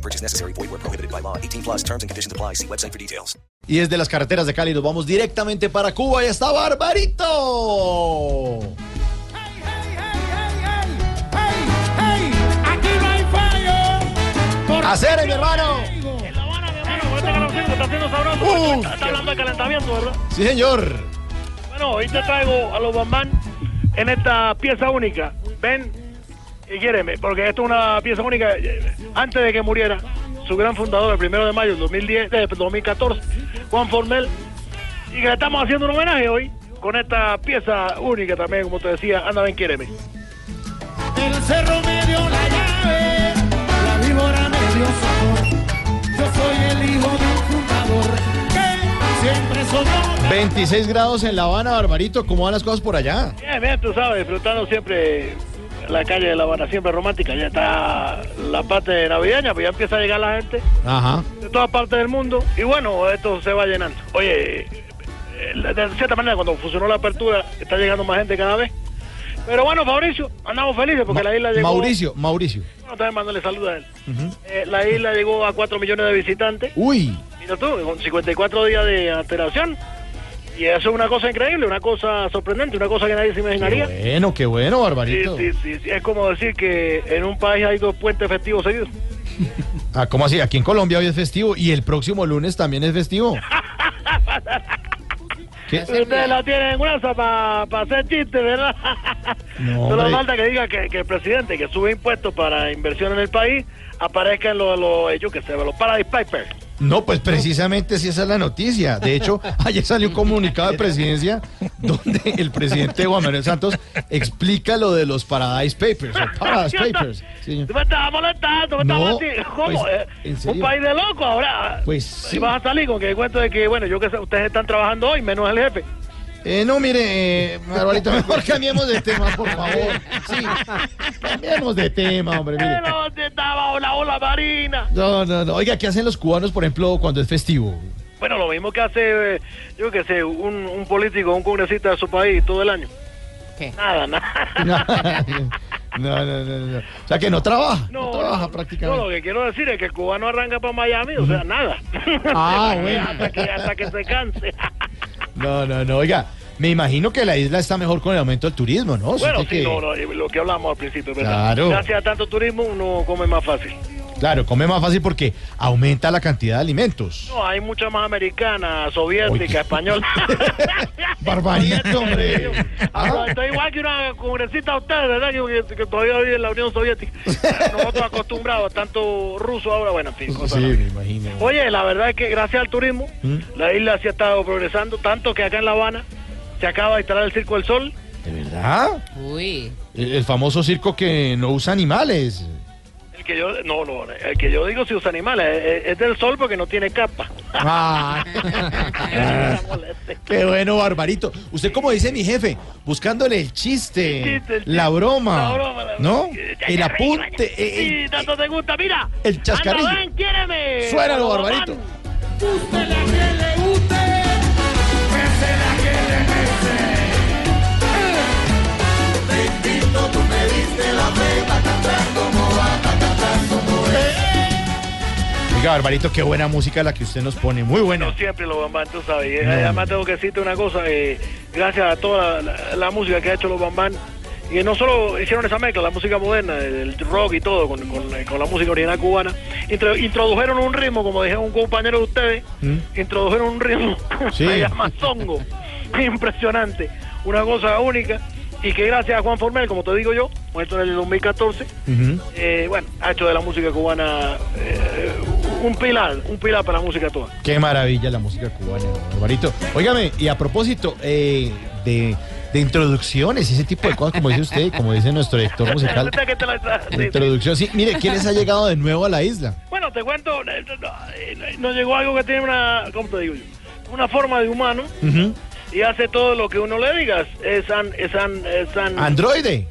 No purchase necessary. Void where prohibited by law. 18 plus terms and conditions apply. See website for details. Y desde las carreteras de Cali nos vamos directamente para Cuba y está Barbarito. Hacer, mi hermano. En La Habana, mi hermano, con calorcito que está haciendo sabroso. Uh, está, está hablando de calentamiento, ¿verdad? Sí, señor. Bueno, hoy te traigo a los bambán en esta pieza única. Ven y quiéreme, porque esto es una pieza única. Antes de que muriera, su gran fundador, el primero de mayo del 2010, eh, 2014, Juan Formel, y que le estamos haciendo un homenaje hoy con esta pieza única también, como te decía, anda, ven, quiéreme. El cerro me dio la llave, la víbora me dio sabor. Yo soy el hijo de un fundador que siempre soñó. 26 grados en La Habana, Barbarito. ¿Cómo van las cosas por allá? Bien, bien, tú sabes, disfrutando siempre la calle de La Habana, siempre romántica. Ya está la parte navideña, pues ya empieza a llegar la gente Ajá. de todas partes del mundo. Y bueno, esto se va llenando. Oye, de cierta manera, cuando funcionó la apertura, está llegando más gente cada vez. Pero bueno, Fabricio, andamos felices porque la isla llegó. Mauricio, Mauricio. Bueno, también mándale saludos a él. Eh, la isla llegó a 4 millones de visitantes. Uy. Mira tú, con 54 días de alteración. Y eso es una cosa increíble, una cosa sorprendente, una cosa que nadie se Qué imaginaría. bueno, qué bueno, Barbarito. sí, sí, sí. Es como decir que en un país hay dos puentes festivos seguidos. Ah, ¿cómo así? Aquí en Colombia hoy es festivo y el próximo lunes también es festivo. ¿Qué? Ustedes la tienen gruesa para hacer chistes, ¿verdad? No, Solo falta que diga que, que el presidente que sube impuestos para inversión en el país aparezca en los, los yo qué sé, los Paradise Papers. No, pues precisamente sí esa es la noticia. De hecho, ayer salió un comunicado de presidencia donde el presidente Juan Manuel Santos explica lo de los Paradise Papers. o Paradise Papers. Sí. Tú me estás molestando, me No, así. ¿Cómo? pues, Eh, ¿en un país de locos ahora. Pues sí. vas a salir con que cuento de que, bueno, yo que sé, ustedes están trabajando hoy, menos el jefe. Eh, no, mire, eh, mejor cambiemos de tema, por favor. Sí, cambiemos de tema, hombre, mire. Pero si estaba la ola marina. No, no, no. Oiga, ¿qué hacen los cubanos, por ejemplo, cuando es festivo? Bueno, lo mismo que hace, eh, yo que sé, un, un político, un congresista de su país todo el año. ¿Qué? Nada, nada. No, no, no, no, no. O sea, que no trabaja. No, No, trabaja no, no, prácticamente. lo que quiero decir es que el cubano arranca para Miami, o sea, nada. Ah, bueno. hasta, que, hasta que se canse. No, no, no. Oiga, me imagino que la isla está mejor con el aumento del turismo, ¿no? bueno, sí, que- no, no, lo que hablamos al principio, ¿verdad? Claro. Gracias a tanto turismo uno come más fácil. Claro, come más fácil porque aumenta la cantidad de alimentos. No, hay mucha más americana, soviética, Oye. española. Barbarito, hombre. Ah, Estoy igual que una congresista de ustedes, ¿verdad? Que, que todavía vive en la Unión Soviética. Nosotros acostumbrados a tanto ruso ahora, bueno, en fin, cosas Sí, me imagino. Oye, la verdad es que gracias al turismo, ¿Mm? la isla sí ha estado progresando, tanto que acá en La Habana se acaba de instalar el Circo del Sol. ¿De verdad? Uy. El, el famoso circo que no usa animales. El que yo, no, no, el que yo digo si usa animales, es, es del sol porque no tiene capa. Ah. Qué bueno, Barbarito. Usted, como dice mi jefe, buscándole el chiste, El chiste, el la chiste, broma, la broma, la- ¿no? Ya, El ya, apunte. Sí, eh, eh, tanto te gusta, mira. el chascarrillo. Anda, ven, quiéreme. Barbarito. van. Gústele a quien le guste, pésele a quien le pese. Te invito, tú me diste la fe, pa' cantar como Oiga, Barbarito, qué buena música la que usted nos pone. Muy buena. No siempre lo bambán, tú sabes. No. Además tengo que decirte una cosa, eh, gracias a toda la, la- la música que ha hecho los bambán, y no solo hicieron esa mezcla, la música moderna, el rock y todo, con, con- con la música original cubana, intro- introdujeron un ritmo, como dijeron un compañero de ustedes, ¿Mm? introdujeron un ritmo, Sí. se llama zongo, impresionante, una cosa única, y que gracias a Juan Formel, como te digo yo, muerto en el 2014, Ujú. eh, bueno, ha hecho de la música cubana eh, un pilar, un pilar para la música toda. Qué maravilla la música cubana, Barbarito. Óigame, y a propósito eh, de, de introducciones y ese tipo de cosas, como dice usted, como dice nuestro director musical. La-. Introducción, sí. Mire, ¿quiénes ha llegado de nuevo a la isla? Bueno, no, te cuento, eh, no, eh, nos llegó algo que tiene una, ¿cómo te digo yo? Una forma de humano y hace todo lo que uno le diga. Es San, es San, es San, Androide.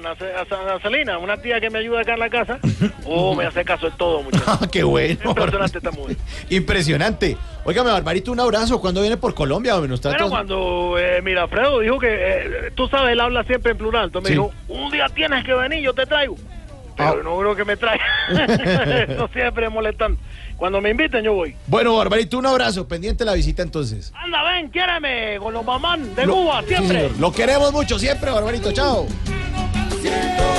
No, Ana, Ana Celina, una tía que me ayuda acá en la casa. Oh, me hace caso de todo, muchachos. Ah, qué bueno. Impresionante esta mujer. Impresionante. Óigame, Barbarito, un abrazo. ¿Cuándo viene por Colombia? Bueno, cuando eh, mira, Alfredo dijo que, eh, tú sabes, él habla siempre en plural. Entonces Sí. me dijo, un día tienes que venir, yo te traigo. Pero Ah. no creo que me traiga. no siempre molestando. Cuando me inviten, yo voy. Bueno, Barbarito, un abrazo. Pendiente la visita entonces. Anda, ven, quiéreme con los mamán de Cuba, siempre. Lo queremos mucho siempre, Barbarito. Chao. Siento